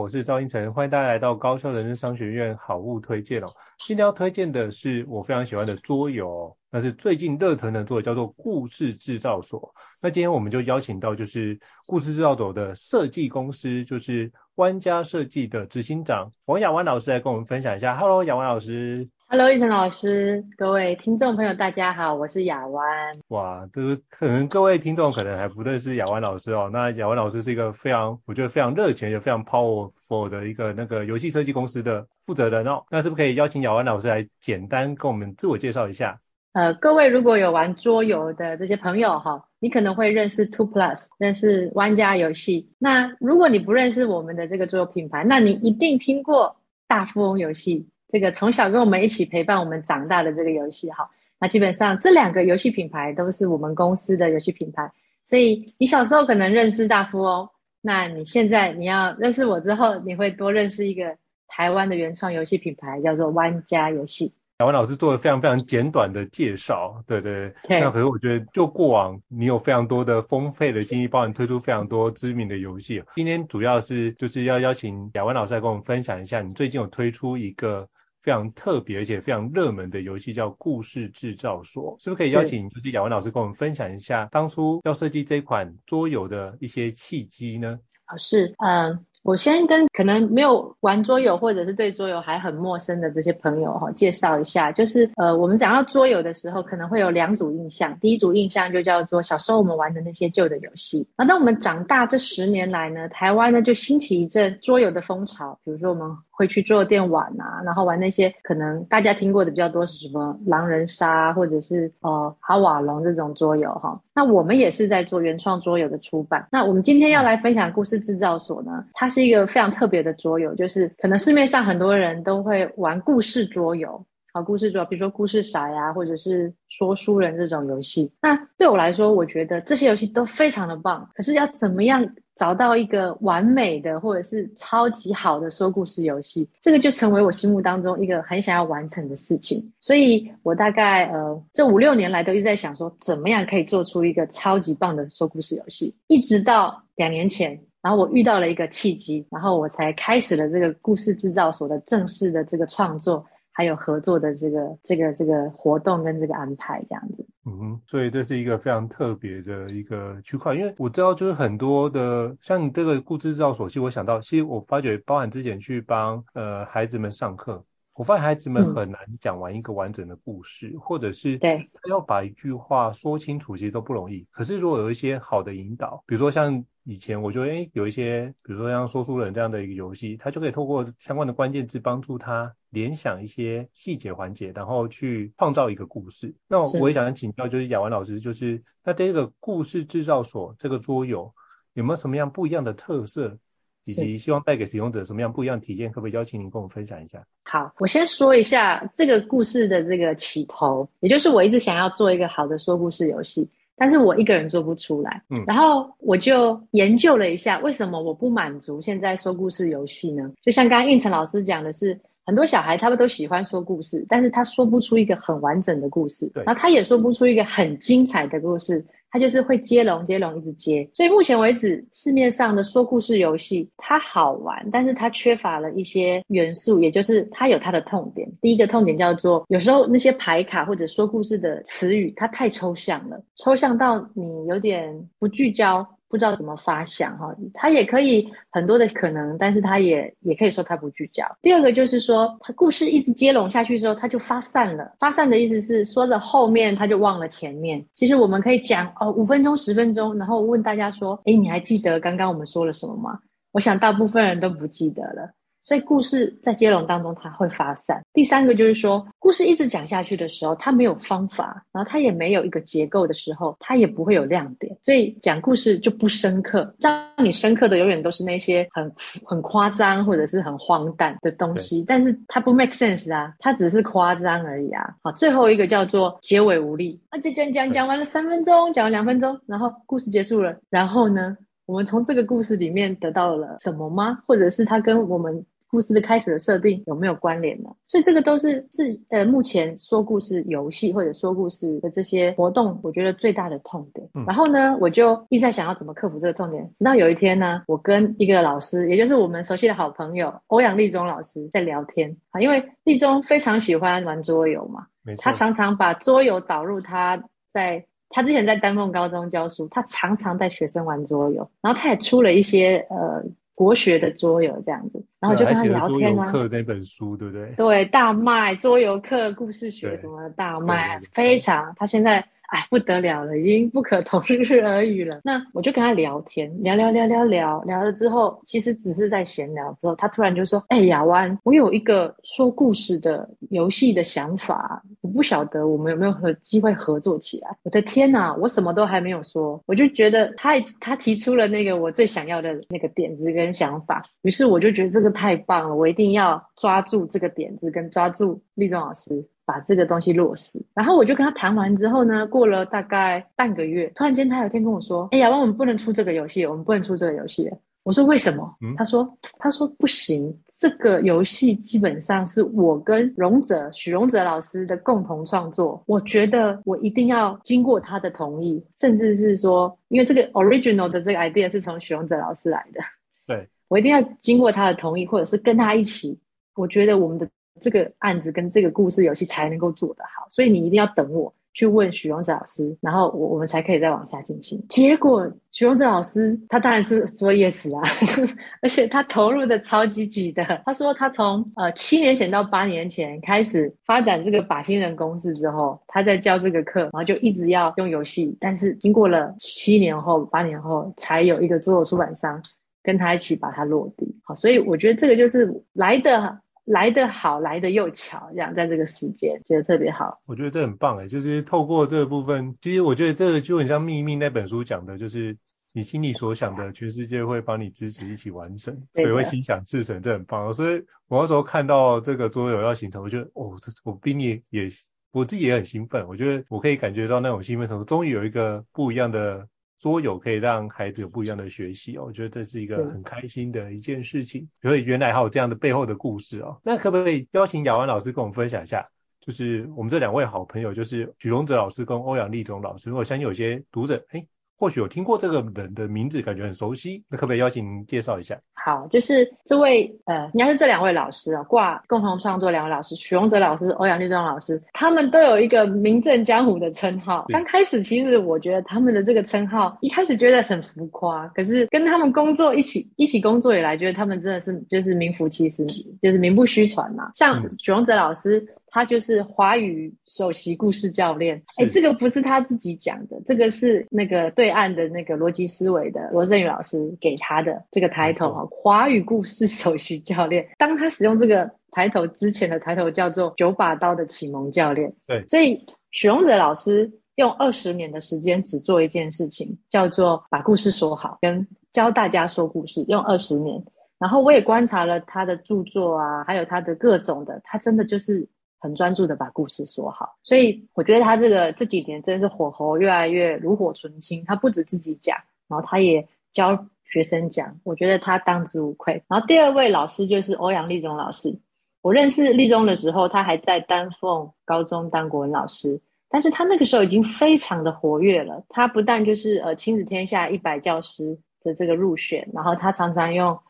我是赵英成，欢迎大家来到高校人生商学院好物推荐哦。今天要推荐的是我非常喜欢的桌游，那是最近热腾的桌游，叫做故事制造所。那今天我们就邀请到就是故事制造所的设计公司，就是湾家设计的执行长王雅湾老师来跟我们分享一下。Hello，雅湾老师。Hello，胤丞老师，各位听众朋友，大家好，我是雅湾。哇，就是可能各位听众可能还不认识雅湾老师哦。那雅湾老师是一个非常，我觉得非常热情也非常 powerful 的一个那个游戏设计公司的负责人哦。那是不是可以邀请雅湾老师来简单跟我们自我介绍一下？呃，各位如果有玩桌游的这些朋友哈，你可能会认识 Two Plus，认识玩家游戏。那如果你不认识我们的这个桌游品牌，那你一定听过大富翁游戏。这个从小跟我们一起陪伴我们长大的这个游戏哈，那基本上这两个游戏品牌都是我们公司的游戏品牌，所以你小时候可能认识大富翁，那你现在你要认识我之后，你会多认识一个台湾的原创游戏品牌，叫做湾家游戏。雅湾老师做了非常非常简短的介绍，对对对。那可是我觉得，就过往你有非常多的丰沛的经历，包含推出非常多知名的游戏。今天主要是就是要邀请雅湾老师来跟我们分享一下，你最近有推出一个。非常特别而且非常热门的游戏叫故事制造所，是不是可以邀请就是雅文老师跟我们分享一下当初要设计这款桌游的一些契机呢？啊，是，嗯。我先跟可能没有玩桌游或者是对桌游还很陌生的这些朋友哈介绍一下，就是呃我们讲到桌游的时候，可能会有两组印象。第一组印象就叫做小时候我们玩的那些旧的游戏。那当我们长大这十年来呢，台湾呢就兴起一阵桌游的风潮，比如说我们会去桌游店玩啊，然后玩那些可能大家听过的比较多是什么狼人杀或者是呃哈瓦龙这种桌游哈。那我们也是在做原创桌游的出版。那我们今天要来分享故事制造所呢，它。是一个非常特别的桌游，就是可能市面上很多人都会玩故事桌游，好，故事桌游，比如说故事骰呀，或者是说书人这种游戏。那对我来说，我觉得这些游戏都非常的棒。可是要怎么样找到一个完美的或者是超级好的说故事游戏，这个就成为我心目当中一个很想要完成的事情。所以我大概呃这五六年来都一直在想说，怎么样可以做出一个超级棒的说故事游戏，一直到两年前。然后我遇到了一个契机，然后我才开始了这个故事制造所的正式的这个创作，还有合作的这个这个这个活动跟这个安排这样子。嗯哼，所以这是一个非常特别的一个区块，因为我知道就是很多的像你这个故事制造所，其实我想到，其实我发觉包含之前去帮呃孩子们上课。我发现孩子们很难讲完一个完整的故事，嗯、或者是对他要把一句话说清楚，其实都不容易。可是如果有一些好的引导，比如说像以前我觉得，哎有一些，比如说像说书人这样的一个游戏，它就可以透过相关的关键字帮助他联想一些细节环节，然后去创造一个故事。那我也想请教，就是雅文老师，就是，是那这个故事制造所这个桌游有没有什么样不一样的特色？以及希望带给使用者什么样不一样的体验，可不可以邀请您跟我们分享一下？好，我先说一下这个故事的这个起头，也就是我一直想要做一个好的说故事游戏，但是我一个人做不出来。嗯，然后我就研究了一下，为什么我不满足现在说故事游戏呢？就像刚刚应成老师讲的是。很多小孩他们都喜欢说故事，但是他说不出一个很完整的故事，然后他也说不出一个很精彩的故事，它就是会接龙接龙一直接。所以目前为止市面上的说故事游戏它好玩，但是它缺乏了一些元素，也就是它有它的痛点。第一个痛点叫做有时候那些牌卡或者说故事的词语它太抽象了，抽象到你有点不聚焦。不知道怎么发想哈，他也可以很多的可能，但是他也也可以说他不聚焦。第二个就是说，他故事一直接龙下去之后，他就发散了。发散的意思是说了后面他就忘了前面。其实我们可以讲哦，五分钟、十分钟，然后问大家说，诶，你还记得刚刚我们说了什么吗？我想大部分人都不记得了。所以故事在接龙当中，它会发散。第三个就是说，故事一直讲下去的时候，它没有方法，然后它也没有一个结构的时候，它也不会有亮点。所以讲故事就不深刻，让你深刻的永远都是那些很很夸张或者是很荒诞的东西。但是它不 make sense 啊，它只是夸张而已啊。好，最后一个叫做结尾无力。啊，就讲讲讲完了三分钟，讲了两分钟，然后故事结束了。然后呢？我们从这个故事里面得到了什么吗？或者是它跟我们故事的开始的设定有没有关联呢？所以这个都是是呃目前说故事游戏或者说故事的这些活动，我觉得最大的痛点。嗯。然后呢，我就一直在想要怎么克服这个痛点。直到有一天呢，我跟一个老师，也就是我们熟悉的好朋友欧阳立中老师在聊天啊，因为立中非常喜欢玩桌游嘛，他常常把桌游导入他在。他之前在丹凤高中教书，他常常带学生玩桌游，然后他也出了一些呃国学的桌游这样子，然后就跟他聊天啊。桌游课那本书对不对？对，大卖桌游课、故事学什么大卖，非常。他现在。哎，不得了了，已经不可同日而语了。那我就跟他聊天，聊聊聊聊聊聊了之后，其实只是在闲聊之后，他突然就说：“哎，亚湾，我有一个说故事的游戏的想法，我不晓得我们有没有和机会合作起来。”我的天哪，我什么都还没有说，我就觉得他他提出了那个我最想要的那个点子跟想法，于是我就觉得这个太棒了，我一定要抓住这个点子跟抓住立中老师。把这个东西落实，然后我就跟他谈完之后呢，过了大概半个月，突然间他有一天跟我说：“哎呀，我们不能出这个游戏，我们不能出这个游戏。”我说：“为什么？”嗯，他说：“他说不行，这个游戏基本上是我跟荣哲许荣哲老师的共同创作，我觉得我一定要经过他的同意，甚至是说，因为这个 original 的这个 idea 是从许荣哲老师来的，对，我一定要经过他的同意，或者是跟他一起，我觉得我们的。”这个案子跟这个故事游戏才能够做得好，所以你一定要等我去问许荣哲老师，然后我我们才可以再往下进行。结果许荣哲老师他当然是说 yes 啊，而且他投入的超积极的。他说他从呃七年前到八年前开始发展这个靶心人公式之后，他在教这个课，然后就一直要用游戏，但是经过了七年后八年后，才有一个做出版商跟他一起把它落地。好，所以我觉得这个就是来的。来得好，来得又巧，这样在这个时间觉得特别好。我觉得这很棒诶，就是透过这个部分，其实我觉得这个就很像《秘密》那本书讲的，就是你心里所想的，全世界会帮你支持一起完成，所以会心想事成，这很棒。所以我那时候看到这个桌游要形成，我觉得哦，这我比你也我自己也很兴奋。我觉得我可以感觉到那种兴奋程度，终于有一个不一样的。桌游可以让孩子有不一样的学习哦，我觉得这是一个很开心的一件事情。所以原来还有这样的背后的故事哦。那可不可以邀请雅文老师跟我们分享一下？就是我们这两位好朋友，就是许荣哲老师跟欧阳立中老师。我相信有些读者，哎。或许有听过这个人的名字，感觉很熟悉，那可不可以邀请您介绍一下？好，就是这位呃，应该是这两位老师啊，挂共同创作两位老师，许荣哲老师、欧阳立中老师，他们都有一个名震江湖的称号。刚开始其实我觉得他们的这个称号一开始觉得很浮夸，可是跟他们工作一起一起工作以来，觉得他们真的是就是名副其实，就是名不虚传嘛。像许荣哲老师。他就是华语首席故事教练，哎，这个不是他自己讲的，这个是那个对岸的那个逻辑思维的罗振宇老师给他的这个抬头啊，华语故事首席教练。当他使用这个抬头之前的抬头叫做九把刀的启蒙教练。对，所以许荣哲老师用二十年的时间只做一件事情，叫做把故事说好，跟教大家说故事，用二十年。然后我也观察了他的著作啊，还有他的各种的，他真的就是很专注的把故事说好。所以我觉得他这个这几年真是火候越来越炉火纯青。他不止自己讲，然后他也教学生讲，我觉得他当之无愧。然后第二位老师就是欧阳立中老师。我认识立中的时候，他还在丹凤高中当国文老师，但是他那个时候已经非常的活跃了。他不但就是呃亲子天下一百教师的这个入选，然后他常常用。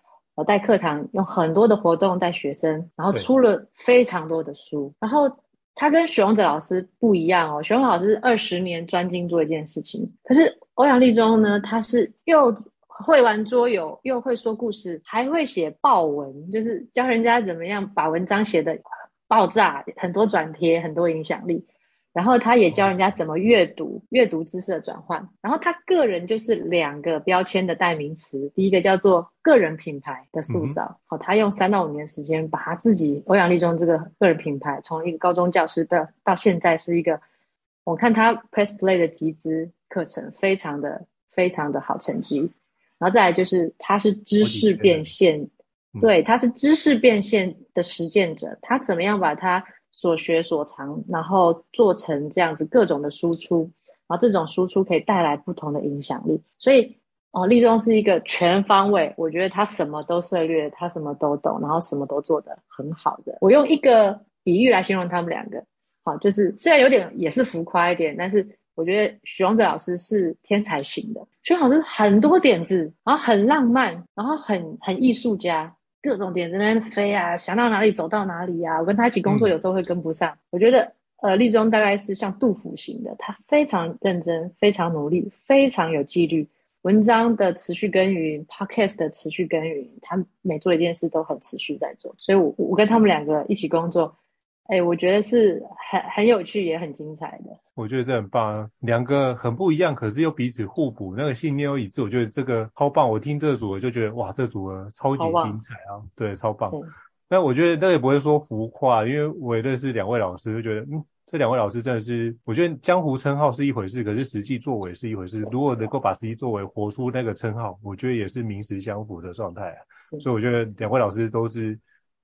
我带课堂，用很多的活动带学生，然后出了非常多的书。然后他跟许荣哲老师不一样哦，许荣老师二十年专精做一件事情，可是欧阳立中呢，他是又会玩桌游，又会说故事，还会写爆文，就是教人家怎么样把文章写的爆炸，很多转贴，很多影响力。然后他也教人家怎么阅读，阅读知识的转换。然后他个人就是两个标签的代名词，第一个叫做个人品牌的塑造。好、嗯，他用三到五年时间，把他自己欧阳立中这个个人品牌，从一个高中教师到到现在是一个，我看他 Press Play 的集资课程，非常的非常的好成绩。然后再来就是他是知识变现，对，他是知识变现的实践者，他怎么样把他。所学所长，然后做成这样子各种的输出，然后这种输出可以带来不同的影响力。所以哦，立中是一个全方位，我觉得他什么都涉猎，他什么都懂，然后什么都做得很好的。我用一个比喻来形容他们两个，好，就是虽然有点也是浮夸一点，但是我觉得徐荣哲老师是天才型的，徐荣老师很多点子，然后很浪漫，然后很很艺术家。各种点在那边飞啊，想到哪里走到哪里啊。我跟他一起工作，有时候会跟不上。嗯、我觉得，呃，立中大概是像杜甫型的，他非常认真，非常努力，非常有纪律。文章的持续耕耘，Podcast 的持续耕耘，他每做一件事都很持续在做。所以我，我我跟他们两个一起工作。哎、欸，我觉得是很很有趣，也很精彩的。我觉得这很棒啊，两个很不一样，可是又彼此互补，那个信念又一致。我觉得这个超棒。我听这个组合就觉得哇，这个组合超级精彩啊，棒对，超棒。那我觉得那也不会说浮夸，因为我也认识两位老师，就觉得嗯，这两位老师真的是，我觉得江湖称号是一回事，可是实际作为是一回事。如果能够把实际作为活出那个称号，我觉得也是名实相符的状态啊。所以我觉得两位老师都是。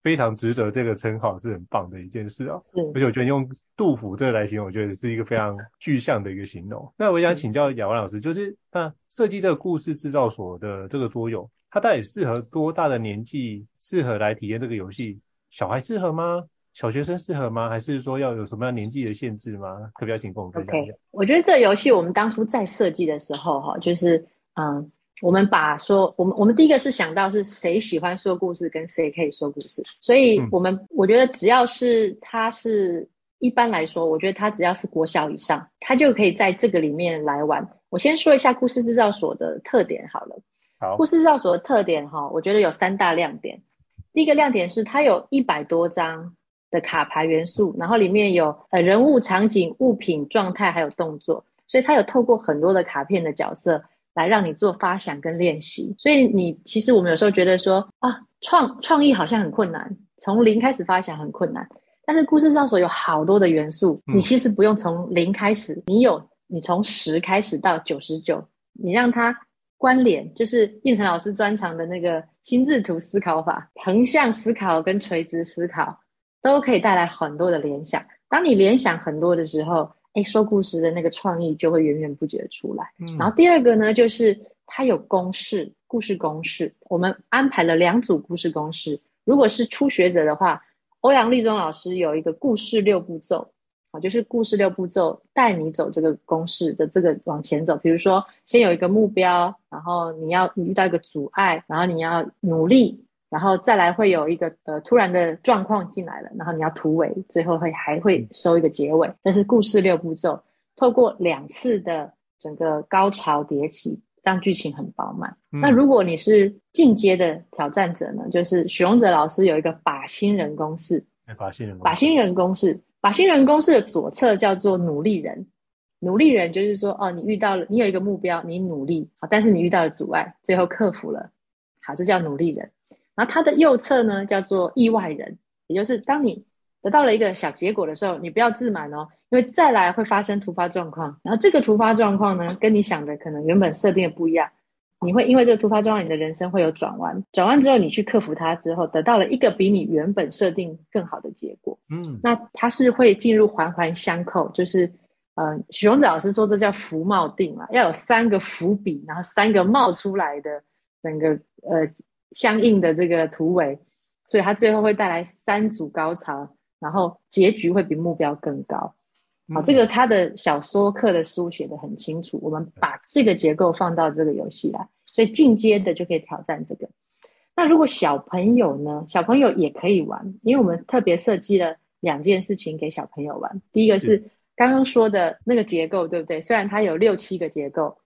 非常值得这个称号，是很棒的一件事啊。是，而且我觉得用杜甫这个来形容，我觉得是一个非常具象的一个形容。那我想请教雅文老师，就是那设计这个故事制造所的这个桌游，它到底适合多大的年纪适合来体验这个游戏？小孩适合吗？小学生适合吗？还是说要有什么样年纪的限制吗？可不要请跟我们分享一下。Okay. 我觉得这个游戏我们当初在设计的时候，哈，就是嗯。我们把说，我们我们第一个是想到是谁喜欢说故事，跟谁可以说故事，所以我们我觉得只要是他是一般来说，我觉得他只要是国小以上，他就可以在这个里面来玩。我先说一下故事制造所的特点好了。好，故事制造所的特点哈，我觉得有三大亮点。第一个亮点是它有一百多张的卡牌元素，然后里面有呃人物、场景、物品、状态还有动作，所以它有透过很多的卡片的角色。来让你做发想跟练习，所以你其实我们有时候觉得说啊，创创意好像很困难，从零开始发想很困难，但是故事制造所有好多的元素，你其实不用从零开始，你有你从十开始到九十九，你让它关联，就是应成老师专长的那个心智图思考法，横向思考跟垂直思考都可以带来很多的联想。当你联想很多的时候，哎，说故事的那个创意就会源源不绝的出来。嗯，然后第二个呢，就是它有公式，故事公式。我们安排了两组故事公式。如果是初学者的话，欧阳立中老师有一个故事六步骤，啊，就是故事六步骤带你走这个公式的这个往前走。比如说，先有一个目标，然后你要你遇到一个阻碍，然后你要努力。然后再来会有一个呃突然的状况进来了，然后你要突围，最后会还会收一个结尾。但是故事六步骤，透过两次的整个高潮迭起，让剧情很饱满。嗯、那如果你是进阶的挑战者呢？就是许荣哲老师有一个靶心人公式。靶心人。靶心人公式，靶心人公式的左侧叫做努力人。努力人就是说，哦，你遇到了，你有一个目标，你努力，好，但是你遇到了阻碍，最后克服了，好，这叫努力人。然后它的右侧呢，叫做意外人，也就是当你得到了一个小结果的时候，你不要自满哦，因为再来会发生突发状况。然后这个突发状况呢，跟你想的可能原本设定的不一样，你会因为这个突发状况，你的人生会有转弯，转弯之后你去克服它之后，得到了一个比你原本设定更好的结果。嗯，那它是会进入环环相扣，就是，嗯、呃，许荣子老师说这叫福茂定嘛，要有三个伏笔，然后三个冒出来的整个呃相应的这个突围，所以它最后会带来三组高潮，然后结局会比目标更高。好，这个他的小说课的书写的很清楚，我们把这个结构放到这个游戏来，所以进阶的就可以挑战这个。那如果小朋友呢？小朋友也可以玩，因为我们特别设计了两件事情给小朋友玩。第一个是刚刚说的那个结构，对不对？虽然它有六七个结构。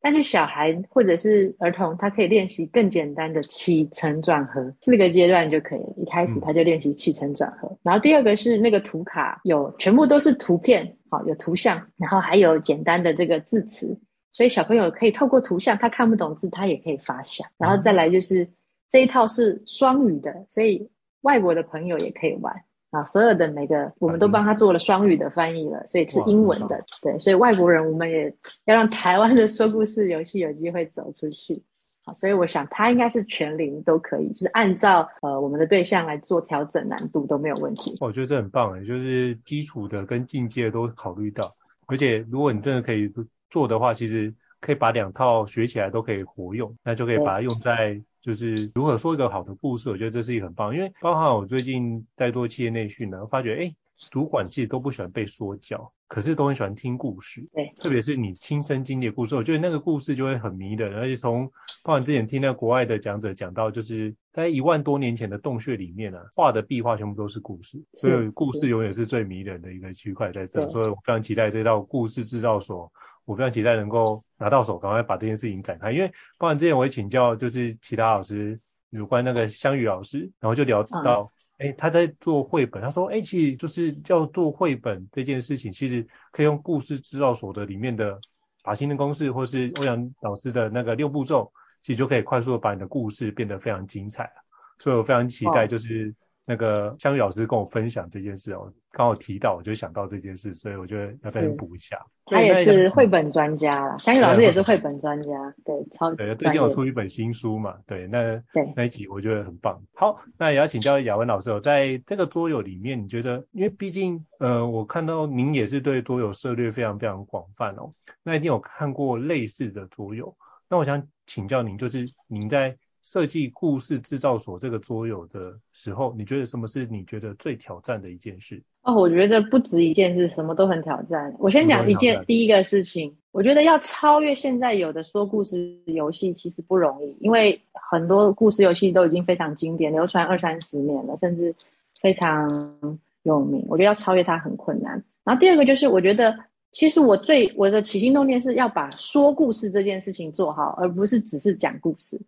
但是小孩或者是儿童，他可以练习更简单的起承转合，四个阶段就可以了。一开始他就练习起承转合，然后第二个是那个图卡有全部都是图片，好，有图像，然后还有简单的这个字词，所以小朋友可以透过图像，他看不懂字，他也可以发想。然后再来就是这一套是双语的，所以外国的朋友也可以玩。啊，所有的每个我们都帮他做了双语的翻译了，所以是英文的，对，所以外国人我们也要让台湾的说故事游戏有机会走出去。好，所以我想他应该是全龄都可以，就是按照呃我们的对象来做调整难度都没有问题。我觉得这很棒诶，就是基础的跟进阶都考虑到，而且如果你真的可以做的话，其实可以把两套学起来都可以活用，那就可以把它用在。就是如何说一个好的故事，我觉得这是一个很棒，因为包含我最近在做企业内训呢，我发觉哎，主管其实都不喜欢被说教，可是都很喜欢听故事，对，特别是你亲身经历的故事，我觉得那个故事就会很迷人，而且从包含之前听那个国外的讲者讲到，就是在一万多年前的洞穴里面呢、啊，画的壁画全部都是故事，所以故事永远是最迷人的一个区块在这，所以我非常期待这套故事制造所。我非常期待能够拿到手，赶快把这件事情展开。因为包含之前我也请教，就是其他老师有关那个香宇老师，然后就聊到，哎、嗯欸，他在做绘本，他说，哎、欸，其实就是要做绘本这件事情，其实可以用故事制造所的里面的法心的公式，或是欧阳老师的那个六步骤，其实就可以快速的把你的故事变得非常精彩。所以我非常期待，就是。那个香玉老师跟我分享这件事哦，刚好提到，我就想到这件事，所以我觉得要再补一下。他也是绘本专家啦，香玉老师也是绘本专家，对，超级。对，最近有出一本新书嘛，对，那对那一集我觉得很棒。好，那也要请教雅文老师哦，在这个桌游里面，你觉得，因为毕竟呃，我看到您也是对桌游涉猎非常非常广泛哦，那一定有看过类似的桌游，那我想请教您，就是您在。设计故事制造所这个桌游的时候，你觉得什么是你觉得最挑战的一件事？哦，我觉得不止一件事，什么都很挑战。我先讲一件第一个事情，我觉得要超越现在有的说故事游戏其实不容易，因为很多故事游戏都已经非常经典，流传二三十年了，甚至非常有名。我觉得要超越它很困难。然后第二个就是，我觉得其实我最我的起心动念是要把说故事这件事情做好，而不是只是讲故事。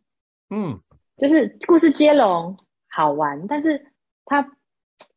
嗯，就是故事接龙好玩，但是它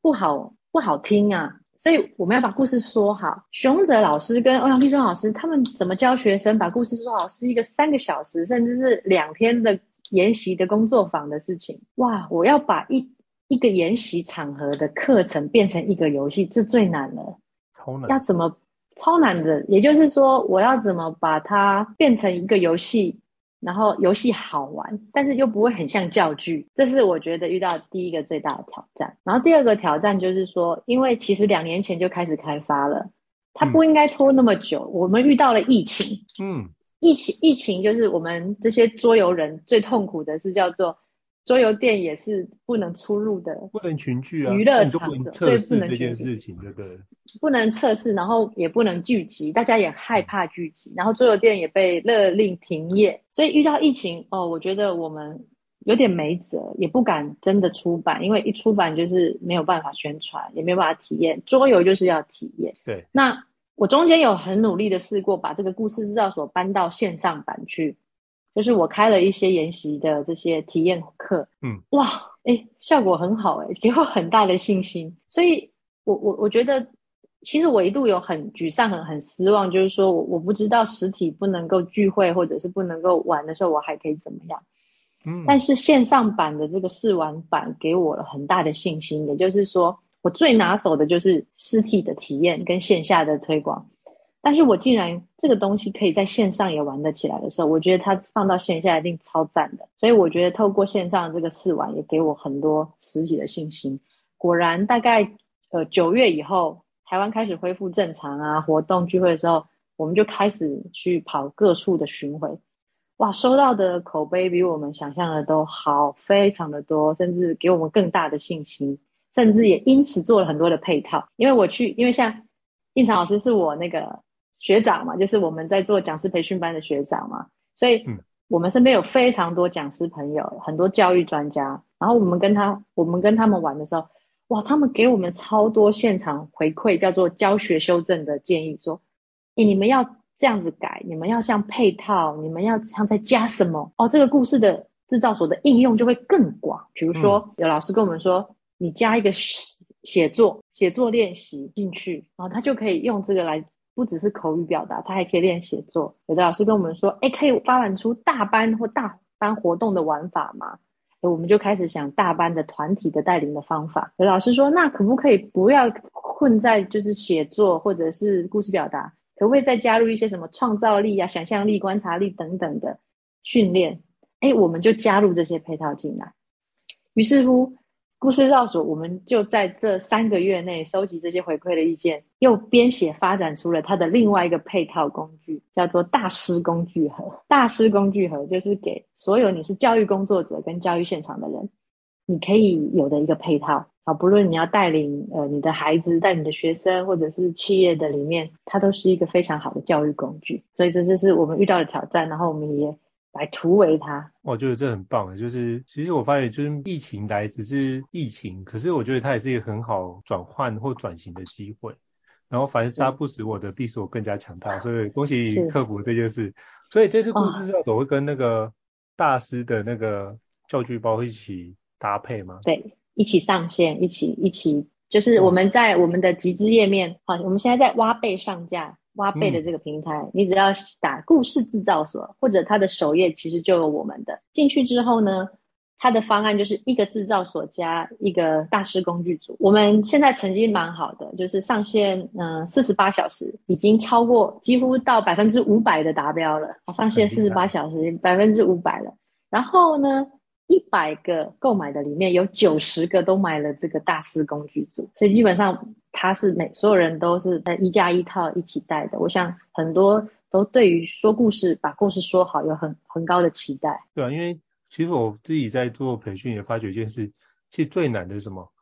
不好不好听啊，所以我们要把故事说好。熊哲老师跟欧阳立中老师他们怎么教学生把故事说好，是一个三个小时甚至是两天的研习的工作坊的事情。哇，我要把一一个研习场合的课程变成一个游戏，这最难了。超难。要怎么超难的？也就是说，我要怎么把它变成一个游戏？然后游戏好玩，但是又不会很像教具，这是我觉得遇到第一个最大的挑战。然后第二个挑战就是说，因为其实两年前就开始开发了，它不应该拖那么久。嗯、我们遇到了疫情，嗯，疫情疫情就是我们这些桌游人最痛苦的是叫做。桌游店也是不能出入的，不能群聚啊，娱乐场所，所以不能这件事情，对不对？不能测试，然后也不能聚集，大家也害怕聚集，然后桌游店也被勒令停业，所以遇到疫情哦，我觉得我们有点没辙，也不敢真的出版，因为一出版就是没有办法宣传，也没有办法体验，桌游就是要体验。对，那我中间有很努力的试过把这个故事制造所搬到线上版去。就是我开了一些研习的这些体验课，嗯，哇，哎、欸，效果很好、欸，哎，给我很大的信心。所以我，我我我觉得，其实我一度有很沮丧、很很失望，就是说我我不知道实体不能够聚会或者是不能够玩的时候，我还可以怎么样？嗯，但是线上版的这个试玩版给我了很大的信心，也就是说，我最拿手的就是实体的体验跟线下的推广。但是我竟然这个东西可以在线上也玩得起来的时候，我觉得它放到线下一定超赞的。所以我觉得透过线上这个试玩，也给我很多实体的信心。果然，大概呃九月以后，台湾开始恢复正常啊，活动聚会的时候，我们就开始去跑各处的巡回。哇，收到的口碑比我们想象的都好，非常的多，甚至给我们更大的信心，甚至也因此做了很多的配套。因为我去，因为像胤丞老师是我那个。学长嘛，就是我们在做讲师培训班的学长嘛，所以我们身边有非常多讲师朋友，很多教育专家。然后我们跟他，我们跟他们玩的时候，哇，他们给我们超多现场回馈，叫做教学修正的建议，说，诶，你们要这样子改，你们要这样配套，你们要这样再加什么？哦，这个故事的制造所的应用就会更广。比如说，有老师跟我们说，你加一个写作写作练习进去，然后他就可以用这个来。不只是口语表达，他还可以练写作。有的老师跟我们说，哎，可以发展出大班或大班活动的玩法吗？我们就开始想大班的团体的带领的方法。有老师说，那可不可以不要困在就是写作或者是故事表达，可不可以再加入一些什么创造力啊、想象力、观察力等等的训练？哎，我们就加入这些配套进来。于是乎。故事绕所，我们就在这三个月内收集这些回馈的意见，又编写发展出了它的另外一个配套工具，叫做大师工具盒。大师工具盒就是给所有你是教育工作者跟教育现场的人，你可以有的一个配套啊，不论你要带领呃你的孩子、带你的学生，或者是企业的里面，它都是一个非常好的教育工具。所以这就是我们遇到的挑战，然后我们也。来突围它，我觉得这很棒。就是其实我发现，就是疫情来只是疫情，可是我觉得它也是一个很好转换或转型的机会。然后凡杀不死我的，必使我更加强大。所以恭喜你克服这件事。所以这次故事制造所会跟那个大师的那个教具包一起搭配吗？对，一起上线，一起一起，就是我们在我们的集资页面，好，我们现在在挖贝上架。挖贝的这个平台，嗯，你只要打故事制造所，或者它的首页其实就有我们的。进去之后呢，它的方案就是一个制造所加一个大师工具组。我们现在成绩蛮好的，就是上线嗯四十八小时，已经超过几乎到百分之五百的达标了。上线四十八小时，百分之五百了。然后呢，一百个购买的里面有九十个都买了这个大师工具组，所以基本上。他是每所有人都是在一加一套一起带的，我想很多都对于说故事、把故事说好有很很高的期待。对啊，因为其实我自己在做培训也发觉一件事，其实最难的是什么？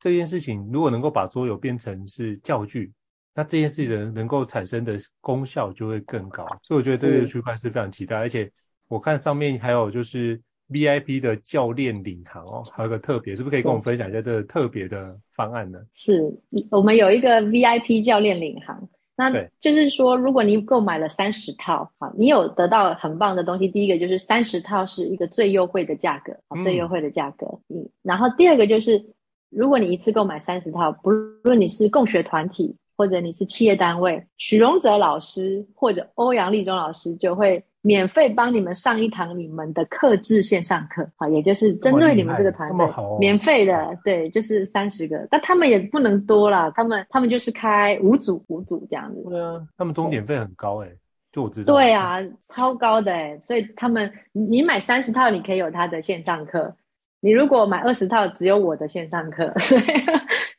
这件事情如果能够把桌游变成是教具，那这件事情能够产生的功效就会更高。所以我觉得这个区块是非常期待，而且我看上面还有就是。VIP 的教练领航哦，还有个特别，是不是可以跟我们分享一下这个特别的方案呢？是，我们有一个 VIP 教练领航，那就是说，如果你购买了三十套，好，你有得到很棒的东西。第一个就是三十套是一个最优惠的价格，最优惠的价格。嗯，然后第二个就是，如果你一次购买三十套，不论你是共学团体或者你是企业单位，许荣哲老师或者欧阳立中老师就会。免费帮你们上一堂你们的克制线上课，好，也就是针对你们这个团队，免费的，对，就是三十个，但他们也不能多了，他们他们就是开五组五组这样子。对啊，他们钟点费很高哎，就我知道。对啊，超高的哎，所以他们你买三十套你可以有他的线上课，你如果买二十套只有我的线上课，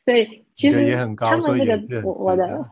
所以。其实他们这个我我的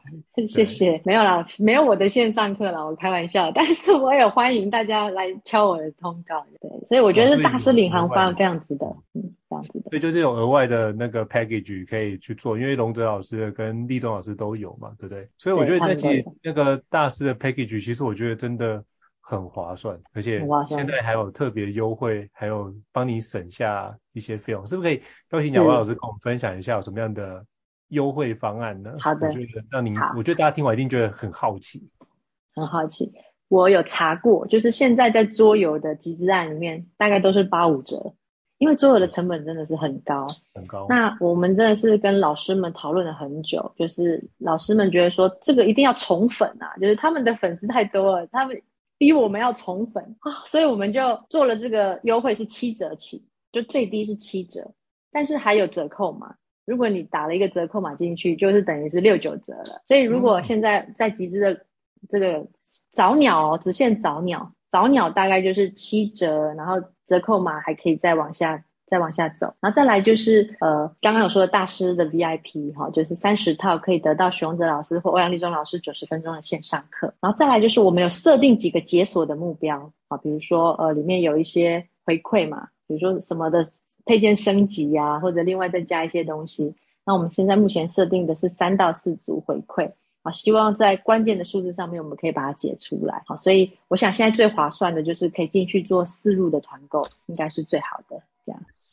谢谢没有啦，没有我的线上课啦，我开玩笑，但是我也欢迎大家来敲我的通告，对，所以我觉得大师领航方案非常值得，嗯，这样子的。所以就是有额外的那个 package 可以去做，因为龙泽老师跟立中老师都有嘛，对不对？所以我觉得那其实那个大师的 package 其实我觉得真的很划算，而且现在还有特别优惠，还有帮你省下一些费用，是不是可以邀请小蛙老师跟我们分享一下有什么样的？优惠方案呢？好的，我觉得让您，我觉得大家听完一定觉得很好奇，很好奇。我有查过，就是现在在桌游的集资案里面，大概都是八五折，因为桌游的成本真的是很高，很高。那我们真的是跟老师们讨论了很久，就是老师们觉得说这个一定要宠粉啊，就是他们的粉丝太多了，他们逼我们要宠粉啊，所以我们就做了这个优惠是七折起，就最低是七折，但是还有折扣嘛。如果你打了一个折扣码进去，就是等于是六九折了。所以如果现在在集资的这个早鸟哦，只限早鸟，早鸟大概就是七折，然后折扣码还可以再往下再往下走，然后再来就是呃刚刚有说的大师的 VIP 哈，就是三十套可以得到许荣哲老师或欧阳立中老师九十分钟的线上课，然后再来就是我们有设定几个解锁的目标啊，比如说呃里面有一些回馈嘛，比如说什么的配件升级呀、啊，或者另外再加一些东西，那我们现在目前设定的是三到四组回馈啊。希望在关键的数字上面，我们可以把它解出来。好，所以我想现在最划算的就是可以进去做四入的团购，应该是最好的。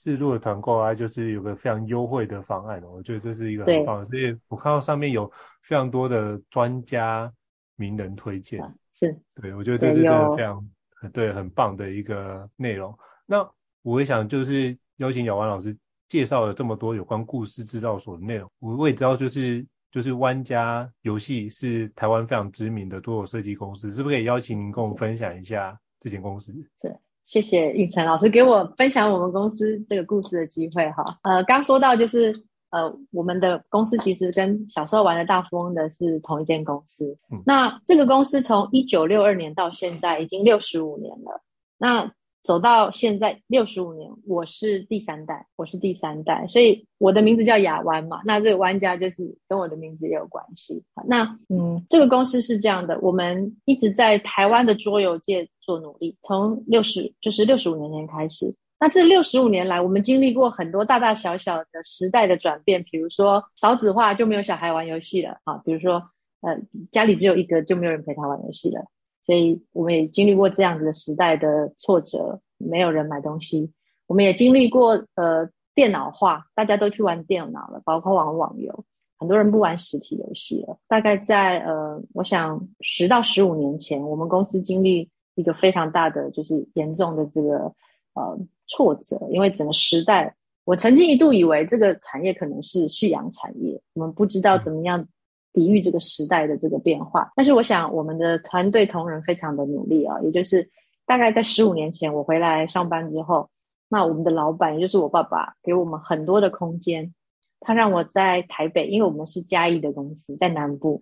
这样四入的团购啊，就是有个非常优惠的方案，我觉得这是一个很棒的。所以我看到上面有非常多的专家名人推荐，啊、是对，我觉得这是真的非常对，很棒的一个内容。那我也想就是邀请小湾老师介绍了这么多有关故事制造所的内容，我我也知道就是。就是湾家游戏是台湾非常知名的多游设计公司，是不是可以邀请您跟我们分享一下这间公司？是，谢谢应晨老师给我分享我们公司这个故事的机会哈。呃，刚说到就是呃，我们的公司其实跟小时候玩的大富翁的是同一间公司。嗯，那这个公司从一九六二年到现在已经六十五年了。那走到现在六十五年，我是第三代，我是第三代，所以我的名字叫雅湾嘛，那这个湾家就是跟我的名字也有关系。那嗯，这个公司是这样的，我们一直在台湾的桌游界做努力，从六十就是六十五年前开始。那这六十五年来，我们经历过很多大大小小的时代的转变，比如说少子化就没有小孩玩游戏了啊，比如说呃家里只有一个就没有人陪他玩游戏了。所以我们也经历过这样子的时代的挫折，没有人买东西。我们也经历过呃电脑化，大家都去玩电脑了，包括玩网游，很多人不玩实体游戏了。大概在呃，我想十到十五年前，我们公司经历一个非常大的就是严重的这个呃挫折，因为整个时代，我曾经一度以为这个产业可能是夕阳产业，我们不知道怎么样。抵御这个时代的这个变化，但是我想我们的团队同仁非常的努力啊，也就是大概在十五年前我回来上班之后，那我们的老板也就是我爸爸给我们很多的空间，他让我在台北，因为我们是嘉义的公司在南部，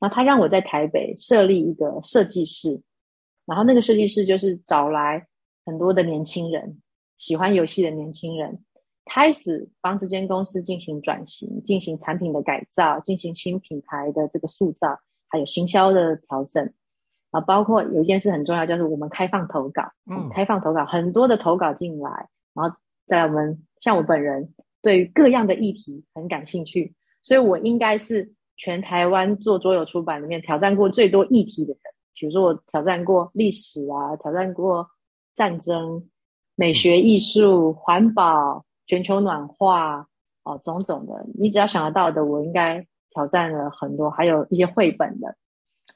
那他让我在台北设立一个设计室，然后那个设计师就是找来很多的年轻人，喜欢游戏的年轻人。开始帮这间公司进行转型，进行产品的改造，进行新品牌的这个塑造，还有行销的调整啊，包括有一件事很重要，就是我们开放投稿，嗯，开放投稿，很多的投稿进来，然后在我们像我本人对于各样的议题很感兴趣，所以我应该是全台湾做桌游出版里面挑战过最多议题的人，比如说我挑战过历史啊，挑战过战争、美学艺术、环保。全球暖化哦，种种的，你只要想得到的，我应该挑战了很多，还有一些绘本的，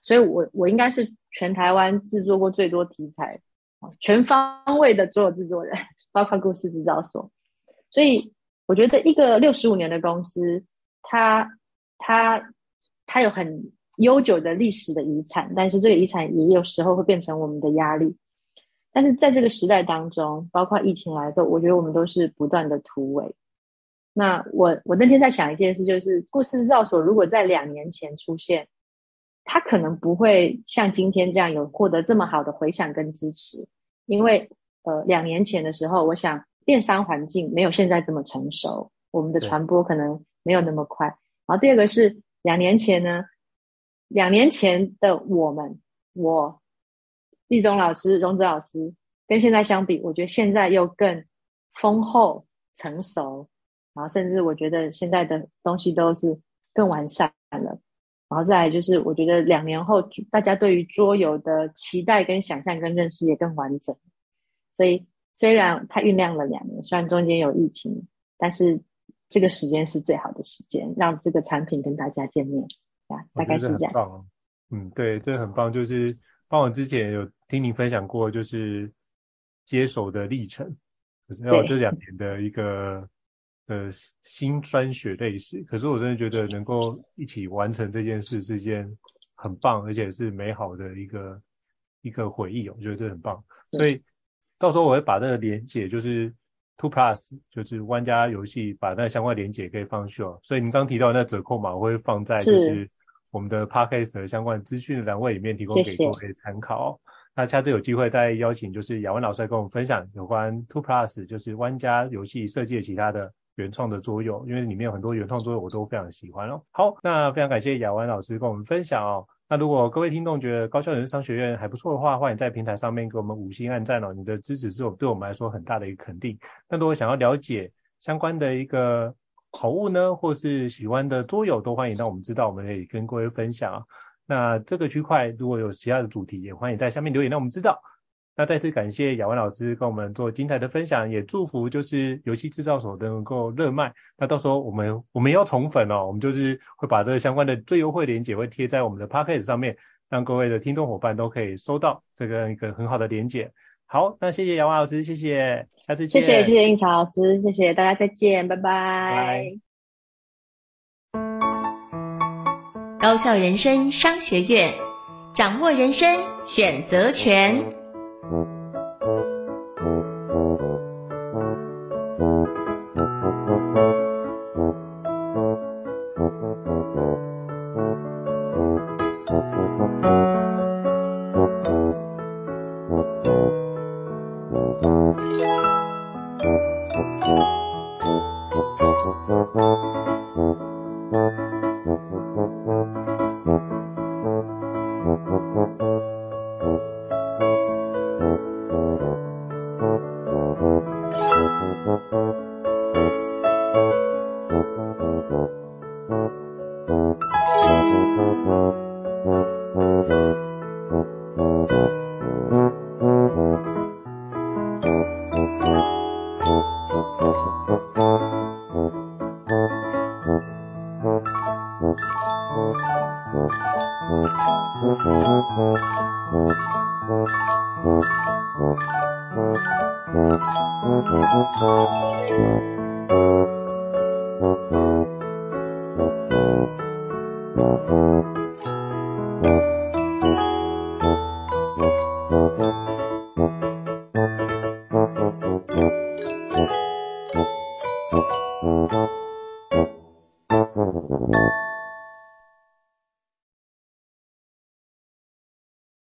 所以我我应该是全台湾制作过最多题材，全方位的桌游制作人，包括故事制造所。所以我觉得一个六十五年的公司，它它它有很悠久的历史的遗产，但是这个遗产也有时候会变成我们的压力。但是在这个时代当中，包括疫情来的时候，我觉得我们都是不断的突围。那我我那天在想一件事，就是故事制造所如果在两年前出现，它可能不会像今天这样有获得这么好的回响跟支持，因为呃两年前的时候，我想电商环境没有现在这么成熟，我们的传播可能没有那么快。然后第二个是两年前呢，两年前的我们，我。立中老师、荣子老师跟现在相比，我觉得现在又更丰厚、成熟，然后甚至我觉得现在的东西都是更完善了。然后再来就是，我觉得两年后大家对于桌游的期待、跟想象、跟认识也更完整。所以虽然它酝酿了两年，虽然中间有疫情，但是这个时间是最好的时间，让这个产品跟大家见面啊，大概是这样。嗯，对，这很棒，就是。帮我之前有听您分享过，就是接手的历程，然后这两年的一个呃辛酸血泪史。可是我真的觉得能够一起完成这件事是件很棒，而且是美好的一个一个回忆，我觉得这很棒。所以到时候我会把那个连接，就是 Two Plus，就是玩家游戏，把那个相关连接可以放上。所以您刚提到那折扣码，我会放在就是我们的 Podcast 的相关资讯栏位里面提供给各位参考。谢谢。那下次有机会再邀请就是雅文老师来跟我们分享有关 Two Plus 就是玩家游戏设计的其他的原创的作用，因为里面有很多原创作用我都非常喜欢哦。好，那非常感谢雅文老师跟我们分享哦。那如果各位听众觉得高校人生商学院还不错的话，欢迎在平台上面给我们五星按赞哦。你的支持是我对我们来说很大的一个肯定。那如果想要了解相关的一个好物呢，或是喜欢的桌游，都欢迎让我们知道，我们可以跟各位分享。那这个区块如果有其他的主题，也欢迎在下面留言让我们知道。那再次感谢雅文老师跟我们做精彩的分享，也祝福就是游戏制造所能够热卖。那到时候我们我们要宠粉哦，我们就是会把这个相关的最优惠链接会贴在我们的 podcast 上面，让各位的听众伙伴都可以收到这个一个很好的链接。好，那谢谢杨华老师，谢谢，下次见。谢谢谢谢应潮老师，谢谢大家，再见，拜拜。Bye 高校人生商学院，掌握人生选择权。